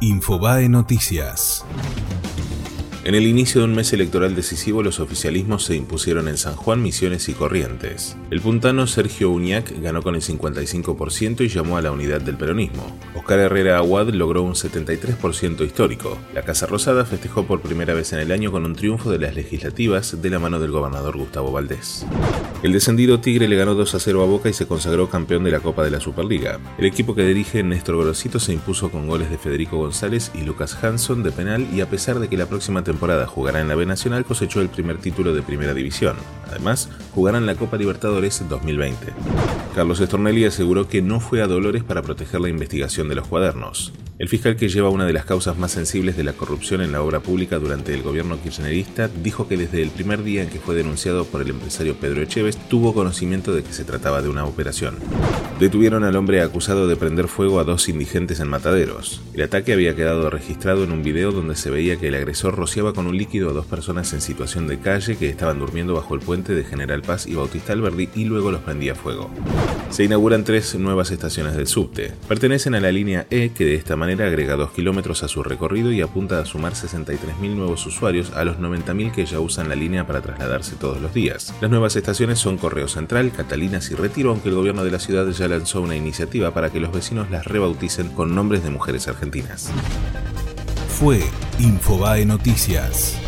Infobae Noticias. En el inicio de un mes electoral decisivo, los oficialismos se impusieron en San Juan, Misiones y Corrientes. El puntano Sergio Uñac ganó con el 55% y llamó a la unidad del peronismo. Oscar Herrera Aguad logró un 73% histórico. La Casa Rosada festejó por primera vez en el año con un triunfo de las legislativas de la mano del gobernador Gustavo Valdés. El descendido Tigre le ganó 2 a 0 a Boca y se consagró campeón de la Copa de la Superliga. El equipo que dirige Néstor Grosito se impuso con goles de Federico González y Lucas Hanson de penal y a pesar de que la próxima temporada jugará en la B Nacional, cosechó el primer título de Primera División. Además, jugarán la Copa Libertadores 2020. Carlos Estornelli aseguró que no fue a Dolores para proteger la investigación de los cuadernos. El fiscal que lleva una de las causas más sensibles de la corrupción en la obra pública durante el gobierno kirchnerista dijo que desde el primer día en que fue denunciado por el empresario Pedro Echeves tuvo conocimiento de que se trataba de una operación. Detuvieron al hombre acusado de prender fuego a dos indigentes en Mataderos. El ataque había quedado registrado en un video donde se veía que el agresor rociaba con un líquido a dos personas en situación de calle que estaban durmiendo bajo el puente de General Paz y Bautista Alberdi y luego los prendía fuego. Se inauguran tres nuevas estaciones del subte. Pertenecen a la línea E que de esta manera agrega dos kilómetros a su recorrido y apunta a sumar 63.000 nuevos usuarios a los 90.000 que ya usan la línea para trasladarse todos los días. Las nuevas estaciones son Correo Central, Catalinas y Retiro, aunque el gobierno de la ciudad ya lanzó una iniciativa para que los vecinos las rebauticen con nombres de mujeres argentinas. Fue Infobae Noticias.